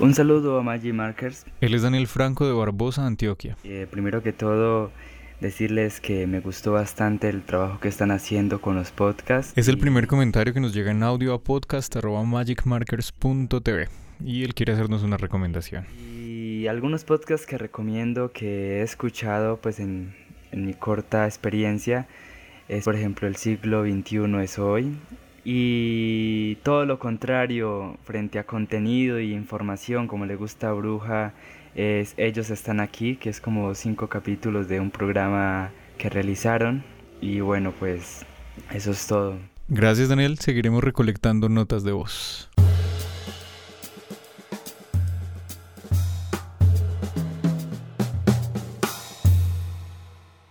Un saludo a Magic Markers. Él es Daniel Franco de Barbosa, Antioquia. Eh, primero que todo, decirles que me gustó bastante el trabajo que están haciendo con los podcasts. Es el primer comentario que nos llega en audio a podcast.magicmarkers.tv y él quiere hacernos una recomendación. Y algunos podcasts que recomiendo que he escuchado pues en, en mi corta experiencia es por ejemplo El siglo XXI es hoy y todo lo contrario frente a contenido y información como le gusta a Bruja es Ellos están aquí que es como cinco capítulos de un programa que realizaron y bueno pues eso es todo. Gracias Daniel, seguiremos recolectando notas de voz.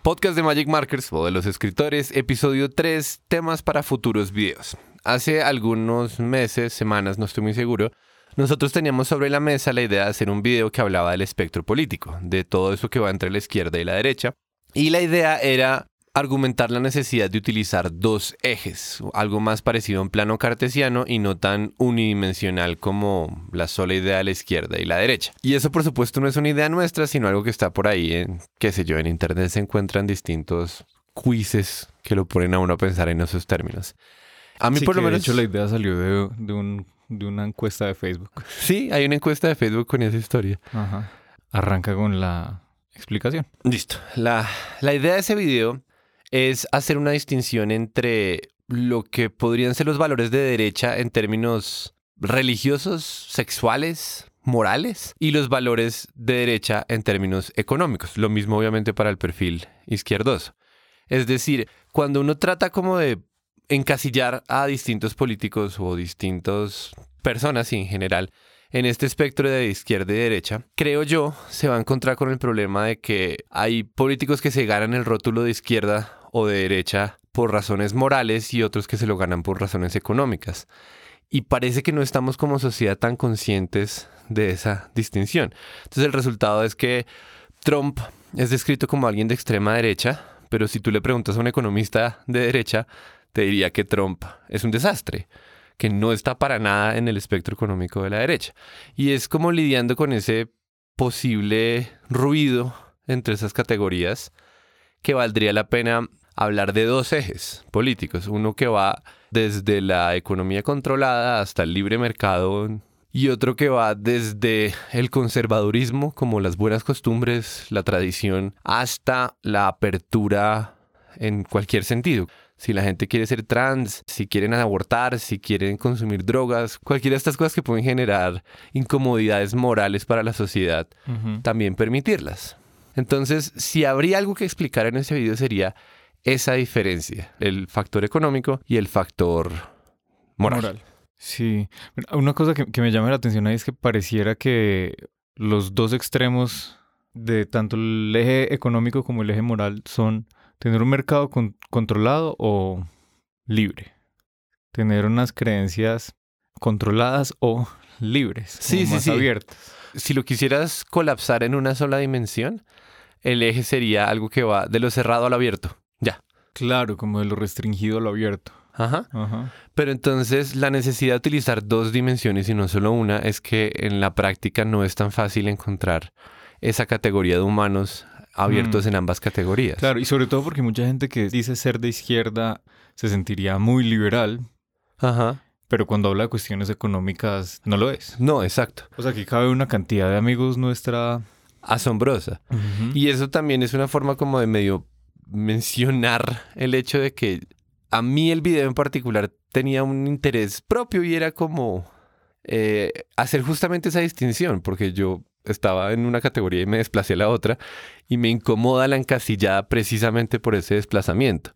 Podcast de Magic Markers o de los escritores, episodio 3, temas para futuros videos. Hace algunos meses, semanas, no estoy muy seguro, nosotros teníamos sobre la mesa la idea de hacer un video que hablaba del espectro político, de todo eso que va entre la izquierda y la derecha. Y la idea era argumentar la necesidad de utilizar dos ejes, algo más parecido a un plano cartesiano y no tan unidimensional como la sola idea de la izquierda y la derecha. Y eso por supuesto no es una idea nuestra, sino algo que está por ahí en, qué sé yo, en internet se encuentran distintos quizzes que lo ponen a uno a pensar en esos términos. A mí Sí, por lo menos... De hecho, la idea salió de, de un- de una encuesta de Facebook. Sí, hay una encuesta de Facebook con esa historia. Ajá. Arranca con la explicación. Listo. La, la idea de ese video es hacer una distinción entre lo que podrían ser los valores de derecha en términos religiosos, sexuales, morales, y los valores de derecha en términos económicos. Lo mismo obviamente para el perfil izquierdoso. Es decir, cuando uno trata como de encasillar a distintos políticos o distintas personas en general en este espectro de izquierda y derecha, creo yo, se va a encontrar con el problema de que hay políticos que se ganan el rótulo de izquierda o de derecha por razones morales y otros que se lo ganan por razones económicas. Y parece que no estamos como sociedad tan conscientes de esa distinción. Entonces el resultado es que Trump es descrito como alguien de extrema derecha, pero si tú le preguntas a un economista de derecha, te diría que Trump es un desastre, que no está para nada en el espectro económico de la derecha. Y es como lidiando con ese posible ruido entre esas categorías que valdría la pena hablar de dos ejes políticos. Uno que va desde la economía controlada hasta el libre mercado y otro que va desde el conservadurismo, como las buenas costumbres, la tradición, hasta la apertura en cualquier sentido. Si la gente quiere ser trans, si quieren abortar, si quieren consumir drogas, cualquiera de estas cosas que pueden generar incomodidades morales para la sociedad, también permitirlas. Entonces, si habría algo que explicar en ese video sería esa diferencia, el factor económico y el factor moral. Sí. Una cosa que, que me llama la atención ahí es que pareciera que los dos extremos de tanto el eje económico como el eje moral son tener un mercado con- controlado o libre. Tener unas creencias controladas o libres. Sí, sí, más sí. abiertas. Si lo quisieras colapsar en una sola dimensión, el eje sería algo que va de lo cerrado a lo abierto. Claro, como de lo restringido a lo abierto. Ajá. Ajá. Pero entonces la necesidad de utilizar dos dimensiones y no solo una es que en la práctica no es tan fácil encontrar esa categoría de humanos abiertos Mm. en ambas categorías. Claro, y sobre todo porque mucha gente que dice ser de izquierda se sentiría muy liberal, Ajá. pero cuando habla de cuestiones económicas no lo es. No, exacto. O sea, que cabe una cantidad de amigos nuestra. Asombrosa. Y eso también es una forma como de medio mencionar el hecho de que a mí el video en particular tenía un interés propio y era como eh, hacer justamente esa distinción, porque yo estaba en una categoría y me desplacé a la otra y me incomoda la encasillada precisamente por ese desplazamiento.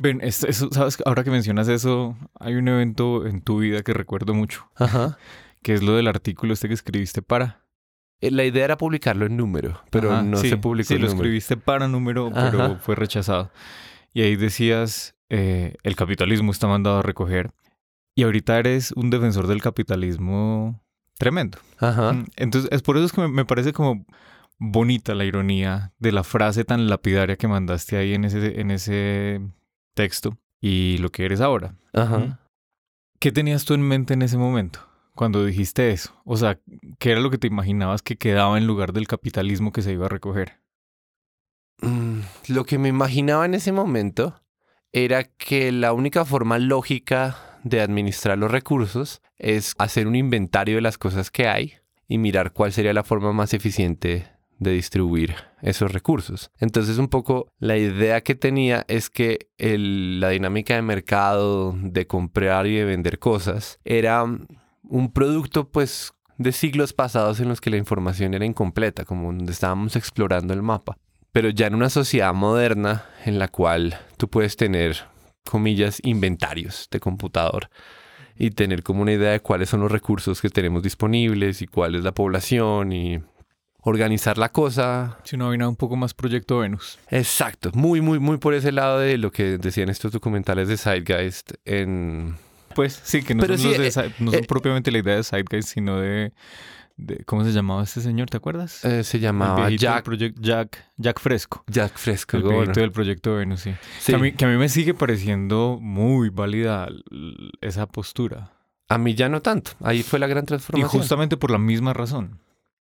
ven, es- eso, sabes, ahora que mencionas eso, hay un evento en tu vida que recuerdo mucho, Ajá. que es lo del artículo este que escribiste para. Eh, La idea era publicarlo en número, pero Ajá, no sí, se publicó Sí, en lo número. escribiste para número, pero Ajá. fue rechazado. Y ahí decías, eh, el capitalismo está mandado a recoger. Y ahorita eres un defensor del capitalismo tremendo. Ajá. Mm, Entonces, es por eso es que me, me parece como bonita la ironía de la frase tan lapidaria que mandaste ahí en ese, en ese texto y lo que eres ahora. Ajá. Mm. ¿Qué tenías tú en mente en ese momento? Cuando dijiste eso? O sea, ¿qué era lo que te imaginabas que quedaba en lugar del capitalismo que se iba a recoger? Mm, lo que me imaginaba en ese momento era que la única forma lógica de administrar los recursos es hacer un inventario de las cosas que hay y mirar cuál sería la forma más eficiente de distribuir esos recursos. Entonces un poco la idea que tenía es que la dinámica de mercado, de comprar y de vender cosas, era un producto pues de siglos pasados en los que la información era incompleta, como donde estábamos explorando el mapa. Pero ya en una sociedad moderna en la cual tú puedes tener, comillas, inventarios de computador y tener como una idea de cuáles son los recursos que tenemos disponibles y cuál es la población y organizar la cosa. Si no, nada un poco más Proyecto Venus. Exacto, muy, muy, muy por ese lado de lo que decían estos documentales de Zeitgeist en... Pues sí, que no, son, eh, eh, propiamente la idea de Zeitgeist, sino de, ¿Cómo se llamaba este señor? ¿Te acuerdas? Eh, se llamaba Jack, Jack. Jack Fresco. Jack Fresco. El proyecto del Proyecto Venus, sí. Que, a mí, que a mí me sigue pareciendo muy válida esa postura. A mí ya no tanto. Ahí fue la gran transformación. Y justamente por la misma razón.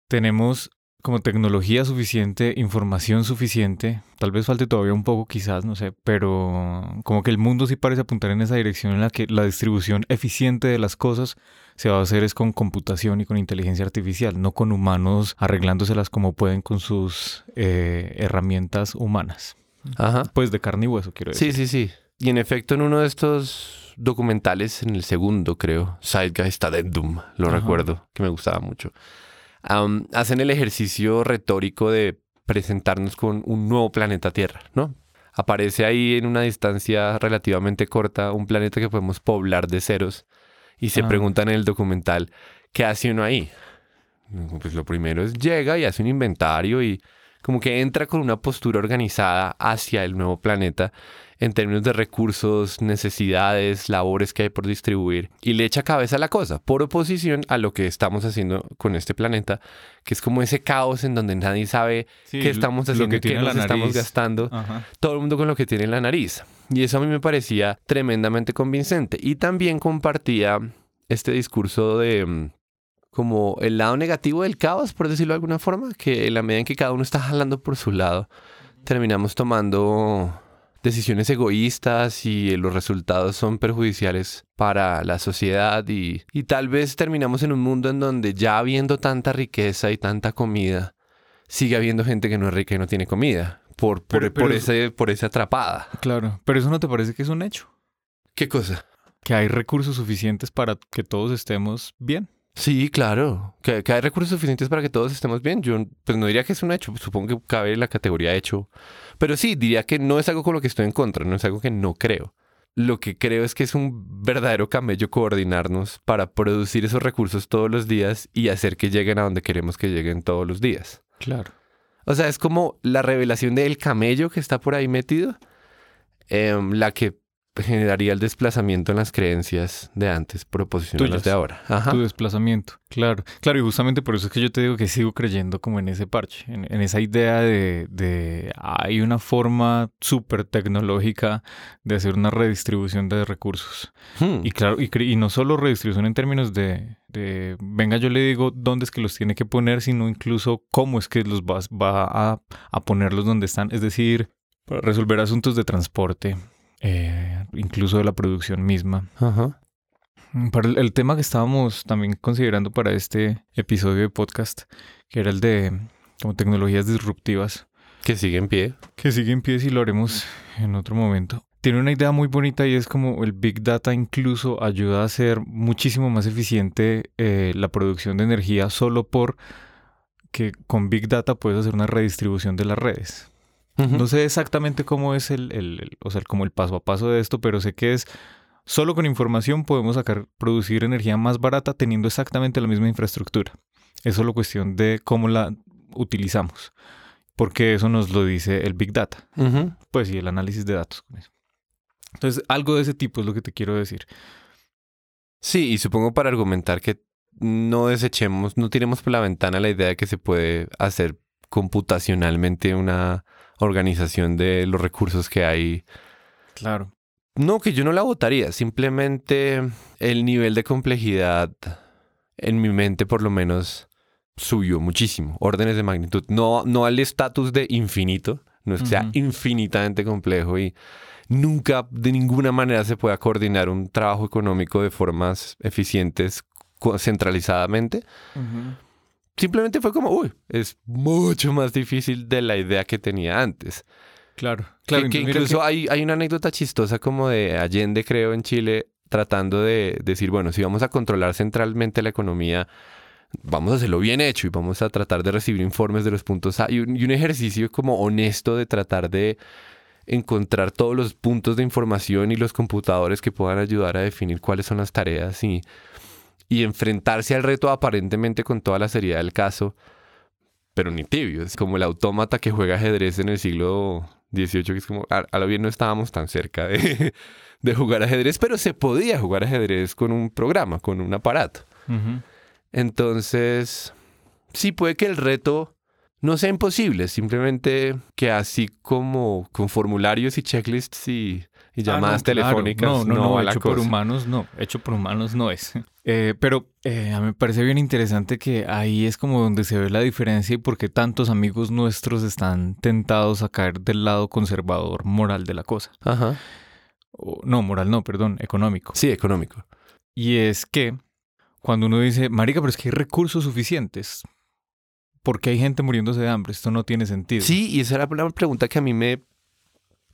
Tenemos como tecnología suficiente, información suficiente, tal vez falte todavía un poco quizás, no sé, pero como que el mundo sí parece apuntar en esa dirección en la que la distribución eficiente de las cosas se va a hacer es con computación y con inteligencia artificial, no con humanos arreglándoselas como pueden con sus eh, herramientas humanas. Ajá. Pues de carne y hueso, quiero decir. Sí, sí, sí. Y en efecto, en uno de estos documentales, en el segundo, creo, Zeitgeist Addendum, lo recuerdo, que me gustaba mucho hacen el ejercicio retórico de presentarnos con un nuevo planeta Tierra, ¿no? Aparece ahí en una distancia relativamente corta un planeta que podemos poblar de ceros y se ah. preguntan en el documental, ¿qué hace uno ahí? Pues lo primero es llega y hace un inventario y como que entra con una postura organizada hacia el nuevo planeta en términos de recursos, necesidades, labores que hay por distribuir y le echa cabeza a la cosa, por oposición a lo que estamos haciendo con este planeta, que es como ese caos en donde nadie sabe qué estamos haciendo, qué nos estamos gastando, todo el mundo con lo que tiene en la nariz. Y eso a mí me parecía tremendamente convincente. Y también compartía este discurso de mm, como el lado negativo del caos, por decirlo de alguna forma, que en la medida en que cada uno está jalando por su lado, terminamos tomando decisiones egoístas y los resultados son perjudiciales para la sociedad y, tal vez terminamos en un mundo en donde ya habiendo tanta riqueza y tanta comida, sigue habiendo gente que no es rica y no tiene comida por, por, ese, por esa atrapada. Claro, pero eso no te parece que es un hecho. ¿Qué cosa? Que hay recursos suficientes para que todos estemos bien. Sí, claro. Que, hay recursos suficientes para que todos estemos bien. Yo pues no diría que es un hecho. Supongo que cabe en la categoría hecho. Pero sí, diría que no es algo con lo que estoy en contra. No es algo que no creo. Lo que creo es que es un verdadero camello coordinarnos para producir esos recursos todos los días y hacer que lleguen a donde queremos que lleguen todos los días. Claro. O sea, es como la revelación del camello que está por ahí metido. Em, la que generaría el desplazamiento en las creencias de antes proposicionales de ahora. Tu desplazamiento, claro. Claro, y justamente por eso es que yo te digo que sigo creyendo como en ese parche, en, esa idea de, de, hay una forma súper tecnológica de hacer una redistribución de recursos. Hmm. Y claro, y, y, no solo redistribución en términos de, de, venga, yo le digo dónde es que los tiene que poner, sino incluso cómo es que los va, va a, a ponerlos donde están. Es decir, para resolver asuntos de transporte, eh, incluso de la producción misma. Mm, para el, tema que estábamos también considerando para este episodio de podcast, que era el de como tecnologías disruptivas. Que sigue en pie. Que sigue en pie si lo haremos en otro momento. Tiene una idea muy bonita y es como el Big Data incluso ayuda a hacer muchísimo más eficiente eh, la producción de energía solo por que con Big Data puedes hacer una redistribución de las redes. No sé exactamente cómo es el, o sea, como el paso a paso de esto, pero sé que es solo con información podemos sacar, producir energía más barata teniendo exactamente la misma infraestructura. Es solo cuestión de cómo la utilizamos, porque eso nos lo dice el Big Data, pues y el análisis de datos. Entonces, algo de ese tipo es lo que te quiero decir. Sí, y supongo para argumentar que no desechemos, no tiremos por la ventana la idea de que se puede hacer computacionalmente una organización de los recursos que hay. Claro. No, que yo no la votaría, simplemente el nivel de complejidad en mi mente por lo menos subió muchísimo, órdenes de magnitud, no, no al estatus de infinito, no es que sea infinitamente complejo y nunca de ninguna manera se pueda coordinar un trabajo económico de formas eficientes centralizadamente. Simplemente fue como, uy, es mucho más difícil de la idea que tenía antes. Claro, claro. que, incluso que- hay, hay una anécdota chistosa como de Allende, creo, en Chile, tratando de decir, bueno, si vamos a controlar centralmente la economía, vamos a hacerlo bien hecho y vamos a tratar de recibir informes de los puntos A. Y un, y un ejercicio como honesto de tratar de encontrar todos los puntos de información y los computadores que puedan ayudar a definir cuáles son las tareas y, y enfrentarse al reto aparentemente con toda la seriedad del caso, pero ni tibio. Es como el autómata que juega ajedrez en el siglo XVIII, que es como, a, a lo bien no estábamos tan cerca de, de jugar ajedrez, pero se podía jugar ajedrez con un programa, con un aparato. Entonces, sí puede que el reto no sea imposible, simplemente que así como con formularios y checklists y, y Ah, llamadas claro. telefónicas, No, no, no, no, la hecho por humanos no, hecho por humanos no es. Eh, pero eh, a mí me parece bien interesante que ahí es como donde se ve la diferencia y por qué tantos amigos nuestros están tentados a caer del lado conservador moral de la cosa. Ajá. O- no, moral no, perdón, económico. Sí, económico. Y es que cuando uno dice, marica, pero es que hay recursos suficientes. ¿Por qué hay gente muriéndose de hambre? Esto no tiene sentido. Sí, y esa era una pregunta que a mí me,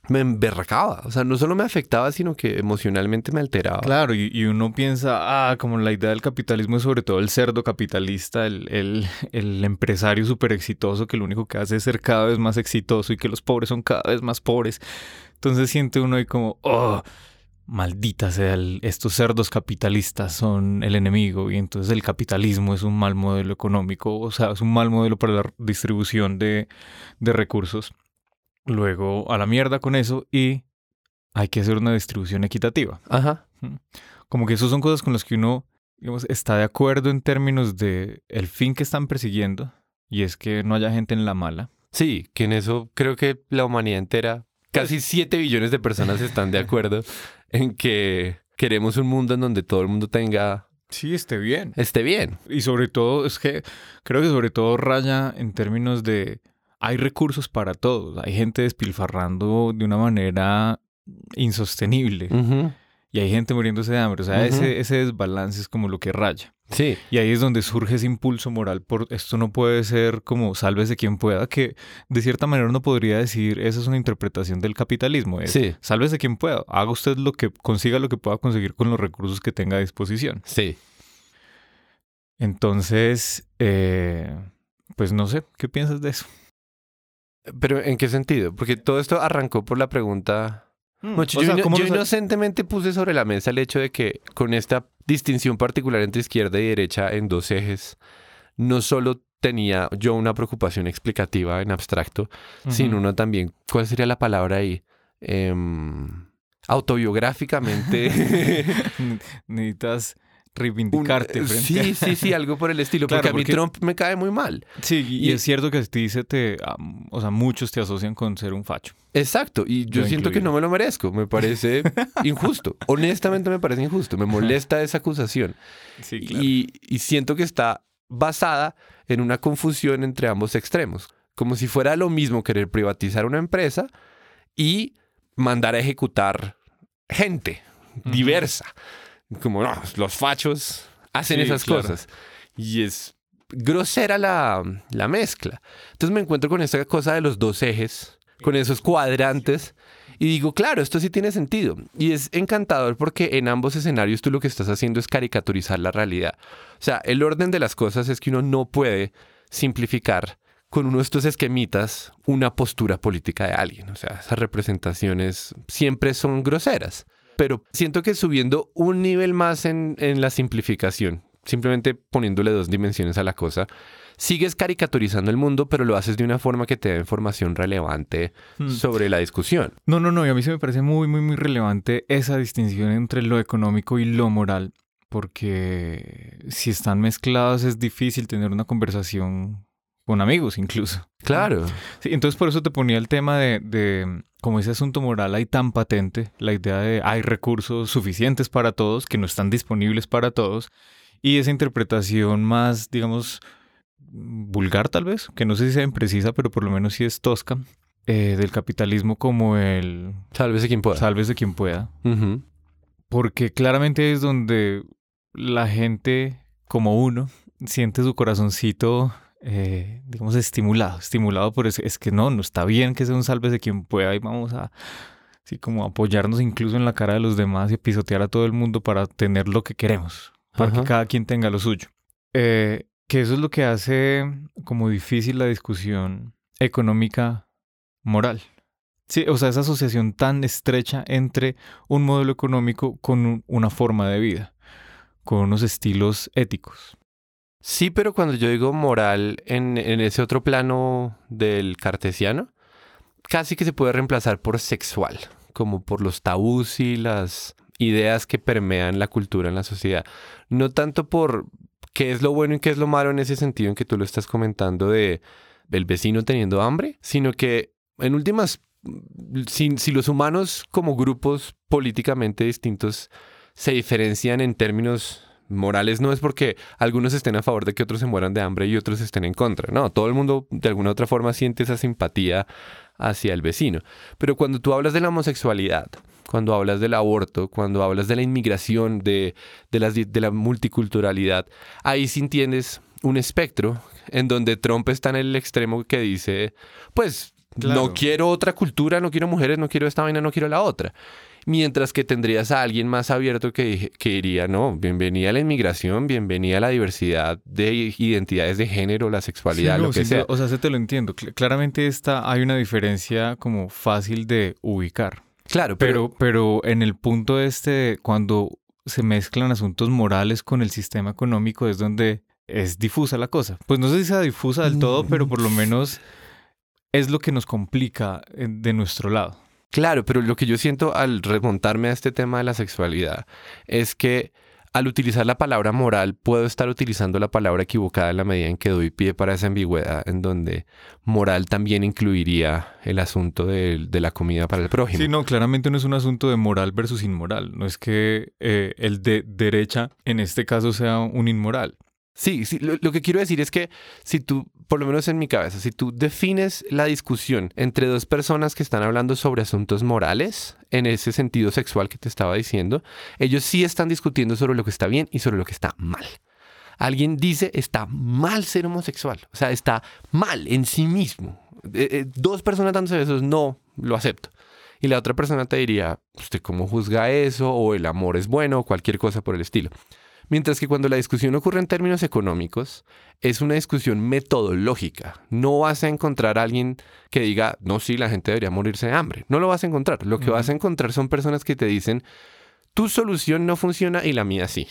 me emberracaba. O sea, no solo me afectaba, sino que emocionalmente me alteraba. Claro, y, uno piensa, ah, como la idea del capitalismo es sobre todo el cerdo capitalista, el, el, empresario súper exitoso que lo único que hace es ser cada vez más exitoso y que los pobres son cada vez más pobres. Entonces siente uno ahí como, oh, maldita sea, estos cerdos capitalistas son el enemigo y entonces el capitalismo es un mal modelo económico, o sea, es un mal modelo para la distribución de, de recursos. Luego a la mierda con eso y hay que hacer una distribución equitativa Ajá. como que eso son cosas con las que uno digamos, está de acuerdo en términos de el fin que están persiguiendo y es que no haya gente en la mala. Sí, que en eso creo que la humanidad entera, casi 7 billones de personas están de acuerdo en que queremos un mundo en donde todo el mundo tenga, Sí, esté bien. esté bien. Y sobre todo, es que creo que sobre todo raya en términos de hay recursos para todos, hay gente despilfarrando de una manera insostenible y hay gente muriéndose de hambre, o sea, ese desbalance es como lo que raya. Sí, Y ahí es donde surge ese impulso moral por esto no puede ser como sálvese quien pueda, que de cierta manera uno podría decir, esa es una interpretación del capitalismo, es sí, sálvese quien pueda, haga usted lo que consiga lo que pueda conseguir con los recursos que tenga a disposición. sí. Entonces, eh, pues no sé, ¿qué piensas de eso? Pero ¿en qué sentido? Porque todo esto arrancó por la pregunta... Mocho, O yo sea, ino- ¿cómo yo nos- inocentemente puse sobre la mesa el hecho de que con esta distinción particular entre izquierda y derecha en dos ejes, no solo tenía yo una preocupación explicativa en abstracto, sino una también, ¿cuál sería la palabra ahí? Em, autobiográficamente. Necesitas un- reivindicarte. frente sí, sí, sí, algo por el estilo, Claro, porque a mí porque- Trump me cae muy mal. Sí, y, Y- es cierto que a ti se te, am, o sea, muchos te asocian con ser un facho. Exacto, y yo, Yo siento que no me lo merezco, me parece injusto, honestamente me parece injusto, me molesta esa acusación. Sí, y, y siento que está basada en una confusión entre ambos extremos. Como si fuera lo mismo querer privatizar una empresa y mandar a ejecutar gente diversa. Como no, los fachos hacen Sí, esas claro. cosas. Y es grosera la, la mezcla. Entonces me encuentro con esta cosa de los dos ejes, con esos cuadrantes. Y digo, claro, esto sí tiene sentido. Y es encantador porque en ambos escenarios tú lo que estás haciendo es caricaturizar la realidad. O sea, el orden de las cosas es que uno no puede simplificar con uno de estos esquemitas una postura política de alguien. O sea, esas representaciones siempre son groseras. Pero siento que subiendo un nivel más en, en la simplificación, simplemente poniéndole dos dimensiones a la cosa, sigues caricaturizando el mundo, pero lo haces de una forma que te da información relevante Mm. sobre la discusión. No, no, no, y a mí se me parece muy, muy, muy relevante esa distinción entre lo económico y lo moral, porque si están mezclados es difícil tener una conversación con amigos incluso. Claro. Sí, entonces por eso te ponía el tema de, de, como ese asunto moral hay tan patente, la idea de hay recursos suficientes para todos, que no están disponibles para todos, y esa interpretación más, digamos, vulgar tal vez, que no sé si sea imprecisa, pero por lo menos sí es tosca, eh, del capitalismo como el... Sálvese quien pueda. Sálvese quien pueda. Porque claramente es donde la gente, como uno, siente su corazoncito, eh, digamos, estimulado. Estimulado por eso. Es que no, no está bien que sea un sálvese quien pueda y vamos a, así como apoyarnos incluso en la cara de los demás y pisotear a todo el mundo para tener lo que queremos. Para Ajá. que cada quien tenga lo suyo. Eh, que eso es lo que hace como difícil la discusión económica moral. Sí, o sea, esa asociación tan estrecha entre un modelo económico con un- una forma de vida, con unos estilos éticos. Sí, pero cuando yo digo moral en, ese otro plano del cartesiano, casi que se puede reemplazar por sexual, como por los tabús y las ideas que permean la cultura en la sociedad. No tanto por qué es lo bueno y qué es lo malo en ese sentido en que tú lo estás comentando de el vecino teniendo hambre, sino que en últimas, si los humanos como grupos políticamente distintos se diferencian en términos morales, no es porque algunos estén a favor de que otros se mueran de hambre y otros estén en contra. No, todo el mundo de alguna u otra forma siente esa simpatía hacia el vecino. Pero cuando tú hablas de la homosexualidad, cuando hablas del aborto, cuando hablas de la inmigración, de, de, las, de la multiculturalidad, ahí sí entiendes un espectro en donde Trump está en el extremo que dice, pues Claro. no quiero otra cultura, no quiero mujeres, no quiero esta vaina, no quiero la otra. Mientras que tendrías a alguien más abierto que, diría, no, bienvenida a la inmigración, bienvenida a la diversidad de identidades de género, la sexualidad, Sí, no, lo que sea. O sea, se te lo entiendo. Cl- claramente esta, hay una diferencia como fácil de ubicar. Claro, pero, Pero, pero en el punto este, cuando se mezclan asuntos morales con el sistema económico, es donde es difusa la cosa. Pues no sé si sea difusa del todo, pero por lo menos es lo que nos complica eh, de nuestro lado. Claro, pero lo que yo siento al remontarme a este tema de la sexualidad es que al utilizar la palabra moral puedo estar utilizando la palabra equivocada en la medida en que doy pie para esa ambigüedad, en donde moral también incluiría el asunto de, de la comida para el prójimo. Sí, no, claramente no es un asunto de moral versus inmoral. No es que eh, el de derecha en este caso sea un inmoral. Sí, sí, lo, lo que quiero decir es que si tú, por lo menos en mi cabeza, si tú defines la discusión entre dos personas que están hablando sobre asuntos morales, en ese sentido sexual que te estaba diciendo, ellos sí están discutiendo sobre lo que está bien y sobre lo que está mal. Alguien dice está mal ser homosexual, o sea, está mal en sí mismo. Eh, eh, dos personas dándose besos, no, lo acepto. Y la otra persona te diría, ¿usted cómo juzga eso? O el amor es bueno, o cualquier cosa por el estilo. Mientras que cuando la discusión ocurre en términos económicos, es una discusión metodológica. No vas a encontrar a alguien que diga, no, sí, la gente debería morirse de hambre. No lo vas a encontrar. Lo que vas a encontrar son personas que te dicen, tu solución no funciona y la mía sí,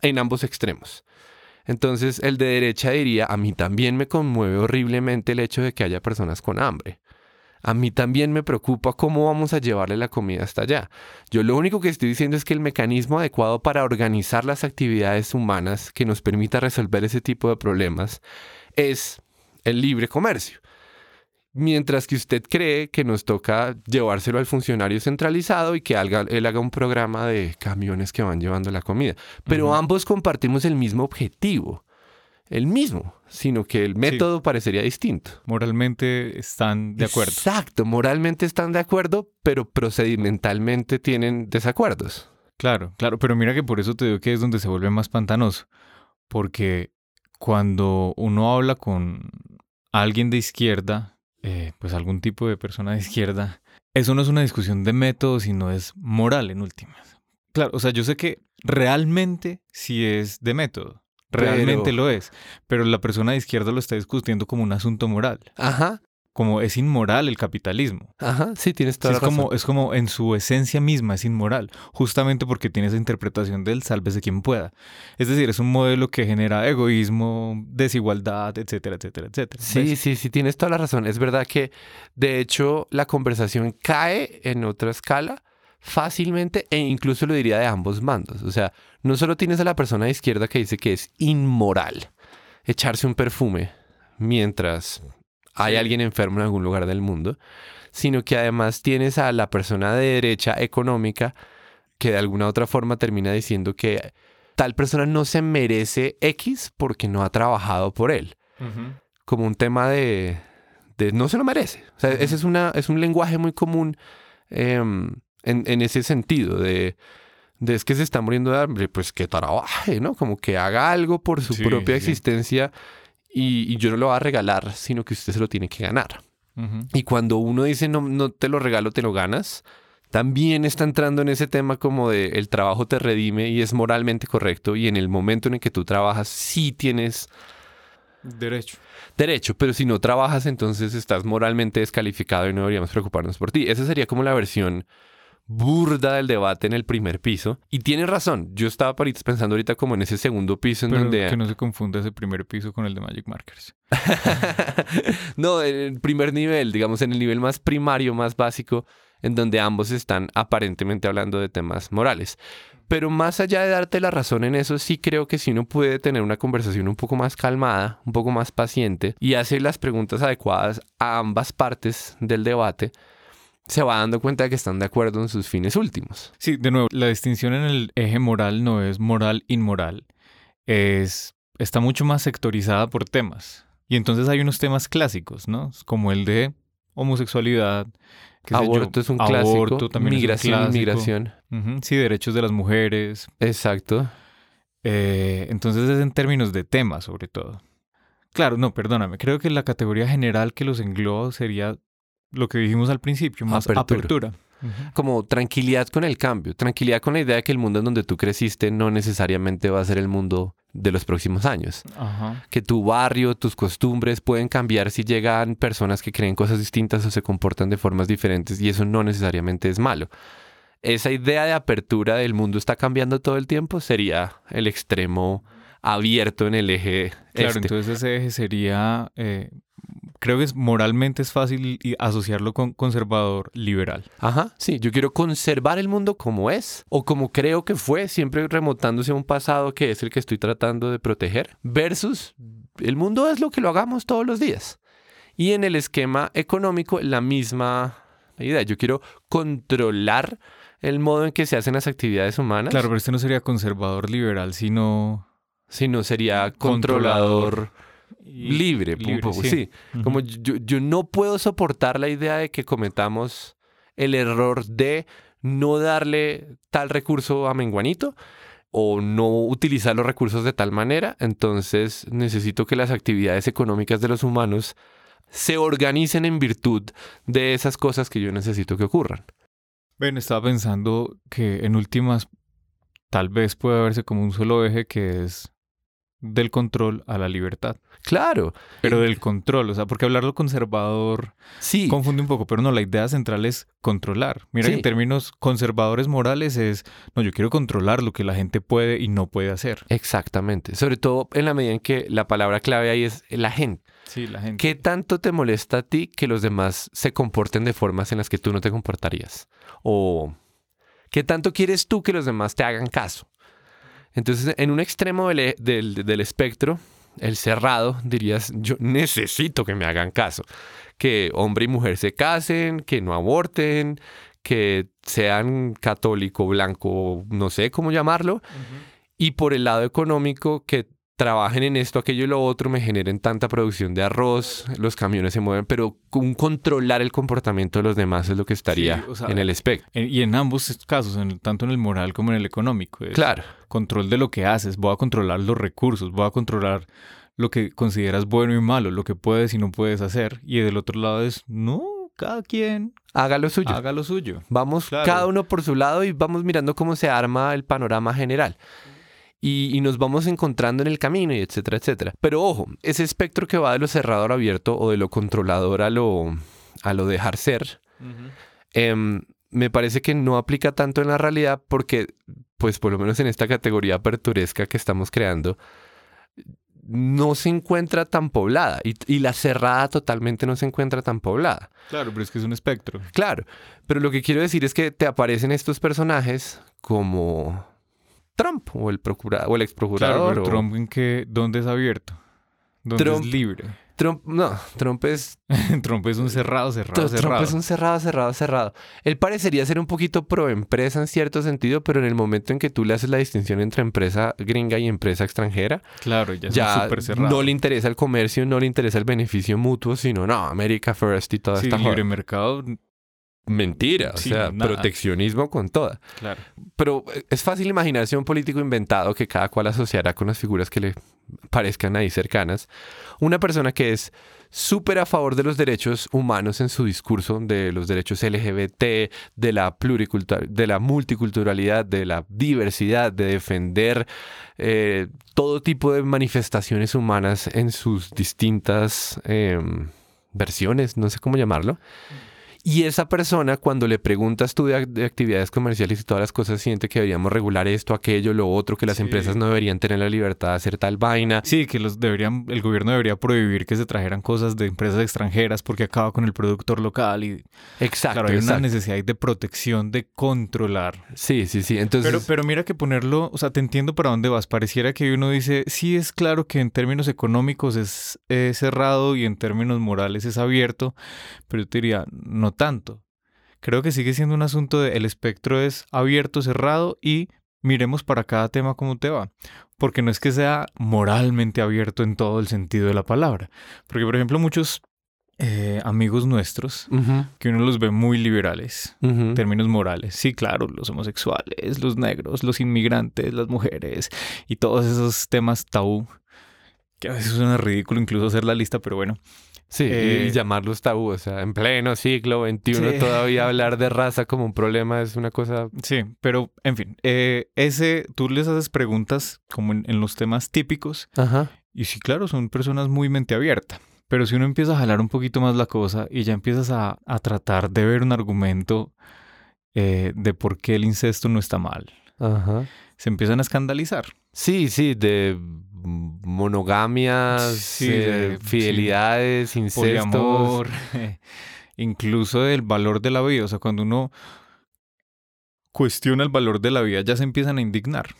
en ambos extremos. Entonces, el de derecha diría, a mí también me conmueve horriblemente el hecho de que haya personas con hambre. A mí también me preocupa cómo vamos a llevarle la comida hasta allá. Yo lo único que estoy diciendo es que el mecanismo adecuado para organizar las actividades humanas que nos permita resolver ese tipo de problemas es el libre comercio. Mientras que usted cree que nos toca llevárselo al funcionario centralizado y que haga- él haga un programa de camiones que van llevando la comida. Pero ambos compartimos el mismo objetivo. El mismo, sino que el método parecería distinto. Moralmente están de acuerdo. Exacto, moralmente están de acuerdo, pero procedimentalmente tienen desacuerdos. Claro, claro, pero mira que por eso te digo que es donde se vuelve más pantanoso, porque cuando uno habla con alguien de izquierda, eh, pues algún tipo de persona de izquierda, eso no es una discusión de método, sino es moral en últimas. Claro, o sea, yo sé que realmente sí es de método, realmente Pero- lo es, pero la persona de izquierda lo está discutiendo como un asunto moral, Ajá, como es inmoral el capitalismo. ajá, sí, tienes Sí, toda es, la razón. como, es como en su esencia misma es inmoral, justamente porque tiene esa interpretación del sálvese quien pueda. Es decir, es un modelo que genera egoísmo, desigualdad, etcétera, etcétera, etcétera. Sí, ¿ves? sí, sí, tienes toda la razón. Es verdad que, de hecho, la conversación cae en otra escala fácilmente e incluso lo diría de ambos bandos. O sea, no solo tienes a la persona de izquierda que dice que es inmoral echarse un perfume mientras hay alguien enfermo en algún lugar del mundo, sino que además tienes a la persona de derecha económica que de alguna otra forma termina diciendo que tal persona no se merece X porque no ha trabajado por él. Como un tema de, de no se lo merece. O sea, ese es, una, es un lenguaje muy común em, en, en, ese sentido de, de, es que se está muriendo de hambre, pues que trabaje, ¿no? Como que haga algo por su propia existencia y, y, yo no lo voy a regalar, sino que usted se lo tiene que ganar. Y cuando uno dice no, no te lo regalo, te lo ganas, también está entrando en ese tema como de el trabajo te redime y es moralmente correcto y en el momento en el que tú trabajas sí tienes derecho. Derecho, pero si no trabajas entonces estás moralmente descalificado y no deberíamos preocuparnos por ti. Esa sería como la versión burda del debate en el primer piso. Y tiene razón, yo estaba pensando ahorita como en ese segundo piso en Pero donde... Que no se confunda ese primer piso con el de Magic Markers. no, en el primer nivel, digamos, en el nivel más primario, más básico, en donde ambos están aparentemente hablando de temas morales. Pero más allá de darte la razón en eso, sí creo que si uno puede tener una conversación un poco más calmada, un poco más paciente y hacer las preguntas adecuadas a ambas partes del debate, se va dando cuenta de que están de acuerdo en sus fines últimos. Sí, de nuevo, la distinción en el eje moral no es moral-inmoral, es, está mucho más sectorizada por temas. Y entonces hay unos temas clásicos, ¿no? Como el de homosexualidad, Aborto es un clásico. también migración, migración. Sí, derechos de las mujeres. Exacto. Eh, entonces es en términos de temas, sobre todo. Claro, no, perdóname. Creo que la categoría general que los engloba sería lo que dijimos al principio, más apertura. Como tranquilidad con el cambio, tranquilidad con la idea de que el mundo en donde tú creciste no necesariamente va a ser el mundo de los próximos años. Que tu barrio, tus costumbres pueden cambiar si llegan personas que creen cosas distintas o se comportan de formas diferentes y eso no necesariamente es malo. Esa idea de apertura del mundo está cambiando todo el tiempo sería el extremo abierto en el eje. Claro, este. entonces ese eje sería eh, creo que es, moralmente es fácil asociarlo con conservador liberal. Ajá, sí, yo quiero conservar el mundo como es o como creo que fue, siempre remontándose a un pasado que es el que estoy tratando de proteger, versus el mundo es lo que lo hagamos todos los días. Y en el esquema económico, la misma idea. Yo quiero controlar el modo en que se hacen las actividades humanas. Claro, pero este no sería conservador liberal, sino... Sino sería controlador libre, un poco, sí. Como yo, yo no puedo soportar la idea de que cometamos el error de no darle tal recurso a Menguanito o no utilizar los recursos de tal manera, entonces necesito que las actividades económicas de los humanos se organicen en virtud de esas cosas que yo necesito que ocurran. Ven, estaba pensando que en últimas tal vez puede verse como un solo eje que es del control a la libertad. Claro. Pero del control, o sea, porque hablarlo conservador sí. confunde un poco, pero no, la idea central es controlar. Mira, en términos conservadores morales es, no, yo quiero controlar lo que la gente puede y no puede hacer. Exactamente. Sobre todo en la medida en que la palabra clave ahí es la gente. Sí, la gente. ¿Qué tanto te molesta a ti que los demás se comporten de formas en las que tú no te comportarías? O ¿qué tanto quieres tú que los demás te hagan caso? Entonces, en un extremo del, del, espectro, el cerrado, dirías, yo necesito que me hagan caso. Que hombre y mujer se casen, que no aborten, que sean católico, blanco, no sé cómo llamarlo. Y por el lado económico, que trabajen en esto, aquello y lo otro, me generen tanta producción de arroz, los camiones se mueven, pero un controlar el comportamiento de los demás es lo que estaría en el espectro. Y en ambos casos, tanto en el moral como en el económico. claro. Control de lo que haces, voy a controlar los recursos, voy a controlar lo que consideras bueno y malo, lo que puedes y no puedes hacer. Y del otro lado es, no, cada quien haga lo suyo. Haga lo suyo. Vamos cada uno por su lado y vamos mirando cómo se arma el panorama general y, nos vamos encontrando en el camino y etcétera, etcétera. Pero ojo, ese espectro que va de lo cerrador abierto o de lo controlador a lo, a lo dejar ser, em, me parece que no aplica tanto en la realidad porque, pues por lo menos en esta categoría aperturesca que estamos creando, no se encuentra tan poblada y, y, la cerrada totalmente no se encuentra tan poblada. Claro, pero es que es un espectro. Claro, pero lo que quiero decir es que te aparecen estos personajes como Trump o el, procura, o el ex procurador. Trump en qué, ¿dónde es abierto? ¿Dónde es libre? Trump, no, Trump es... Trump es un cerrado, cerrado, Trump cerrado. es un cerrado, cerrado, cerrado. Él parecería ser un poquito pro empresa en cierto sentido, pero en el momento en que tú le haces la distinción entre empresa gringa y empresa extranjera, Claro, ya, ya súper cerrado. no le interesa el comercio, no le interesa el beneficio mutuo, sino no, America First y toda Sí, esta libre mercado, Mentira, o sea, nada. proteccionismo con toda. claro. Pero es fácil imaginarse un político inventado que cada cual asociará con las figuras que le parezcan ahí cercanas. Una persona que es súper a favor de los derechos humanos en su discurso, de los derechos LGBT, de la pluricultural, de la multiculturalidad, de la diversidad, de defender eh, todo tipo de manifestaciones humanas en sus distintas em, versiones, no sé cómo llamarlo. Y esa persona, cuando le preguntas tú de, ac- de actividades comerciales y todas las cosas, siente que deberíamos regular esto, aquello, lo otro, que las Sí. empresas no deberían tener la libertad de hacer tal vaina. Sí, que los deberían, el gobierno debería prohibir que se trajeran cosas de empresas extranjeras porque acaba con el productor local y Exacto, claro, hay una necesidad de protección, de controlar. Sí, sí, sí. Entonces, Pero, pero mira que ponerlo, o sea, te entiendo para dónde vas. Pareciera que uno dice, sí es claro que en términos económicos es, cerrado y en términos morales es abierto, pero yo te diría, no tanto. Creo que sigue siendo un asunto de el espectro es abierto, cerrado y miremos para cada tema cómo te va. Porque no es que sea moralmente abierto en todo el sentido de la palabra. Porque, por ejemplo, muchos eh, amigos nuestros, que uno los ve muy liberales, ujú. en términos morales. Sí, claro, los homosexuales, los negros, los inmigrantes, las mujeres y todos esos temas tabú. Que a veces suena ridículo incluso hacer la lista, pero bueno. Sí, Eh, y llamarlos tabú, o sea, en pleno siglo XXI Sí. todavía hablar de raza como un problema es una cosa... Sí, pero en fin, eh, ese, tú les haces preguntas como en, en los temas típicos Ajá. y sí, claro, son personas muy mente abierta. Pero si uno empieza a jalar un poquito más la cosa y ya empiezas a, a tratar de ver un argumento eh, de por qué el incesto no está mal, Ajá. se empiezan a escandalizar. Sí, sí, de monogamias, Sí, eh, de- fidelidades, incestos. poliamor, incluso del valor de la vida. O sea, cuando uno cuestiona el valor de la vida, ya se empiezan a indignar.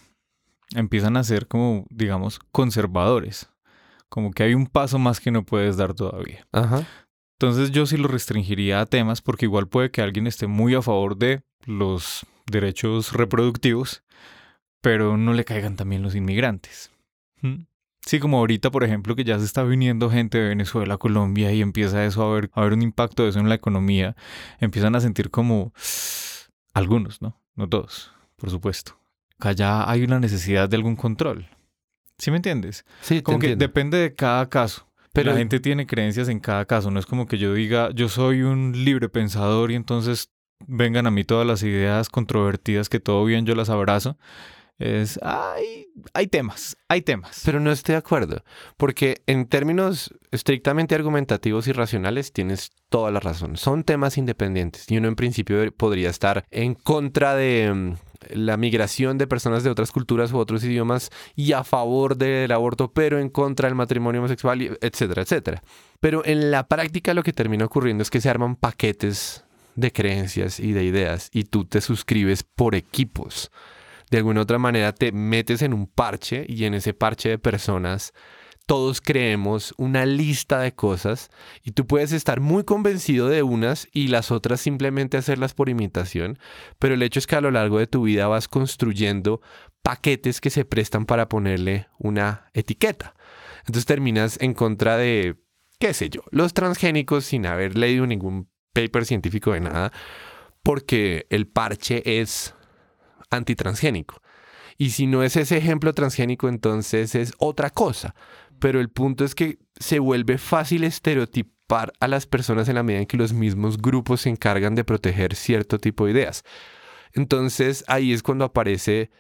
Empiezan a ser como, digamos, conservadores. Como que hay un paso más que no puedes dar todavía. Ajá. Entonces yo sí lo restringiría a temas porque igual puede que alguien esté muy a favor de los derechos reproductivos, pero no le caigan también los inmigrantes. Sí, como ahorita, por ejemplo, que ya se está viniendo gente de Venezuela a Colombia y empieza eso a haber, a haber un impacto de eso en la economía, empiezan a sentir como algunos, ¿no? No todos, por supuesto. Que allá hay una necesidad de algún control. ¿Sí me entiendes? Sí, Como que entiendo. depende de cada caso. Pero- la gente tiene creencias en cada caso. No es como que yo diga, yo soy un libre pensador y entonces vengan a mí todas las ideas controvertidas que todo bien yo las abrazo. Es, hay, hay temas, hay temas. Pero no estoy de acuerdo, porque en términos estrictamente argumentativos y racionales tienes toda la razón. Son temas independientes y uno en principio podría estar en contra de mm, la migración de personas de otras culturas u otros idiomas y a favor del aborto, pero en contra del matrimonio homosexual, etcétera, etcétera. Pero en la práctica lo que termina ocurriendo es que se arman paquetes de creencias y de ideas y tú te suscribes por equipos de alguna otra manera te metes en un parche y en ese parche de personas todos creemos una lista de cosas y tú puedes estar muy convencido de unas y las otras simplemente hacerlas por imitación, pero el hecho es que a lo largo de tu vida vas construyendo paquetes que se prestan para ponerle una etiqueta. Entonces terminas en contra de, qué sé yo, los transgénicos sin haber leído ningún paper científico de nada, porque el parche es antitransgénico. Y si no es ese ejemplo transgénico, entonces es otra cosa. Pero el punto es que se vuelve fácil estereotipar a las personas en la medida en que los mismos grupos se encargan de proteger cierto tipo de ideas. Entonces ahí es cuando aparece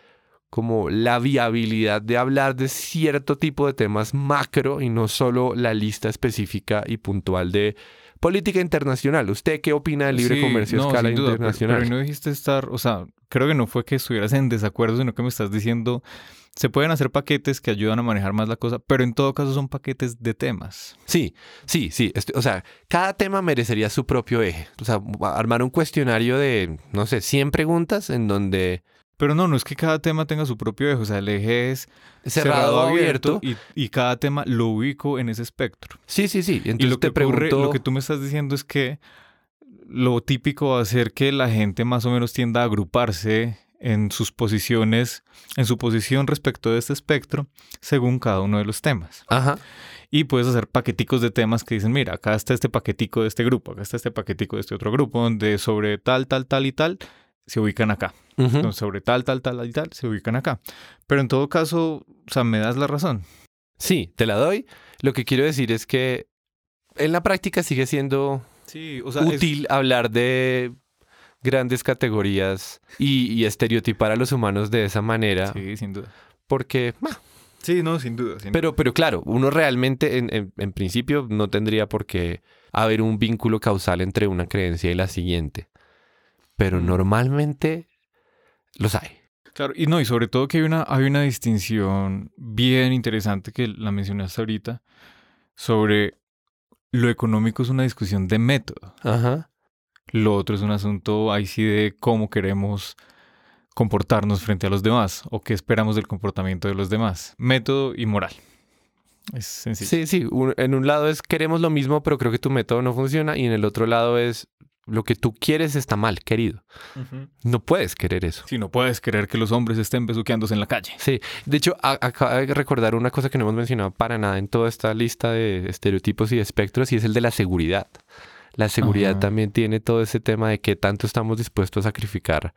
como la viabilidad de hablar de cierto tipo de temas macro y no solo la lista específica y puntual de política internacional. ¿Usted qué opina del libre Sí, comercio a no, escala sin duda, pero- internacional? Pero, no dijiste estar, o sea, creo que no fue que estuvieras en desacuerdo, sino que me estás diciendo, se pueden hacer paquetes que ayudan a manejar más la cosa, pero en todo caso son paquetes de temas. Sí, sí, sí. O sea, cada tema merecería su propio eje. O sea, armar un cuestionario de, no sé, 100 preguntas en donde Pero no, no es que cada tema tenga su propio eje, o sea, el eje es Cerrado, abierto. y, y cada tema lo ubico en ese espectro. Sí, sí, sí. Entonces y lo que, ocurre- pregunto... lo que tú me estás diciendo es que lo típico va a ser que la gente más o menos tienda a agruparse en sus posiciones, en su posición respecto de este espectro, según cada uno de los temas. Ajá. Y puedes hacer paqueticos de temas que dicen, mira, acá está este paquetico de este grupo, acá está este paquetico de este otro grupo, donde sobre tal, tal, tal y tal se ubican acá. Entonces, sobre tal, tal, tal y tal se ubican acá. Pero en todo caso, o sea, me das la razón. Sí, te la doy. Lo que quiero decir es que en la práctica sigue siendo Sí, o sea, útil hablar de grandes categorías y, y estereotipar a los humanos de esa manera, Sí, sin duda. porque... bah, Sí, no, sin duda. sin Pero, pero claro, uno realmente en, en- en principio no tendría por qué haber un vínculo causal entre una creencia y la siguiente. Pero normalmente los hay. Claro, y no, y sobre todo que hay una, hay una distinción bien interesante que la mencionaste ahorita sobre lo económico es una discusión de método. Ajá. Lo otro es un asunto ahí sí de cómo queremos comportarnos frente a los demás o qué esperamos del comportamiento de los demás. Método y moral. Es sencillo. Sí, sí. un- en un lado es queremos lo mismo, pero creo que tu método no funciona. Y en el otro lado es lo que tú quieres está mal, querido. No puedes querer eso. Sí, no puedes querer que los hombres estén besuqueándose en la calle. Sí, de hecho, a- acabo de recordar una cosa que no hemos mencionado para nada en toda esta lista de estereotipos y de espectros y es el de la seguridad. La seguridad Ajá. también tiene todo ese tema de qué tanto estamos dispuestos a sacrificar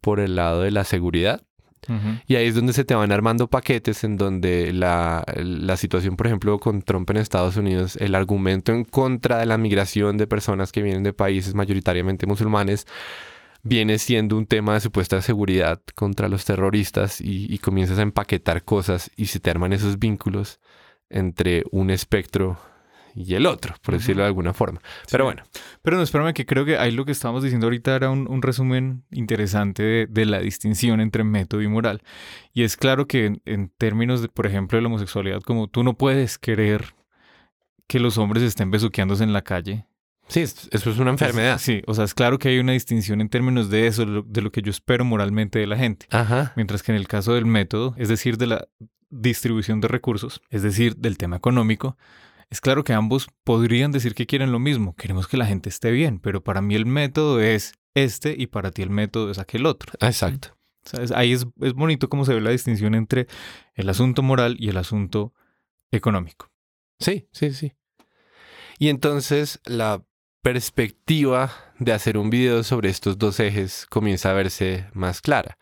por el lado de la seguridad. Y ahí es donde se te van armando paquetes en donde la, la situación, por ejemplo, con Trump en Estados Unidos, el argumento en contra de la migración de personas que vienen de países mayoritariamente musulmanes, viene siendo un tema de supuesta seguridad contra los terroristas y, y comienzas a empaquetar cosas y se te arman esos vínculos entre un espectro y el otro, por decirlo de alguna forma. Pero bueno, Pero no, espérame, que creo que ahí lo que estábamos diciendo ahorita era un, un resumen interesante de, de la distinción entre método y moral. Y es claro que en, en términos, de, por ejemplo, de la homosexualidad, como tú no puedes querer que los hombres estén besuqueándose en la calle. sí, es- eso es una enfermedad. Es- sí, o sea, es claro que hay una distinción en términos de eso, de lo, de lo que yo espero moralmente de la gente. Ajá. Mientras que en el caso del método, es decir, de la distribución de recursos, es decir, del tema económico, es claro que ambos podrían decir que quieren lo mismo, queremos que la gente esté bien, pero para mí el método es este y para ti el método es aquel otro. Exacto. Ahí es, es bonito cómo se ve la distinción entre el asunto moral y el asunto económico. Sí, sí, sí. Y entonces la perspectiva de hacer un video sobre estos dos ejes comienza a verse más clara.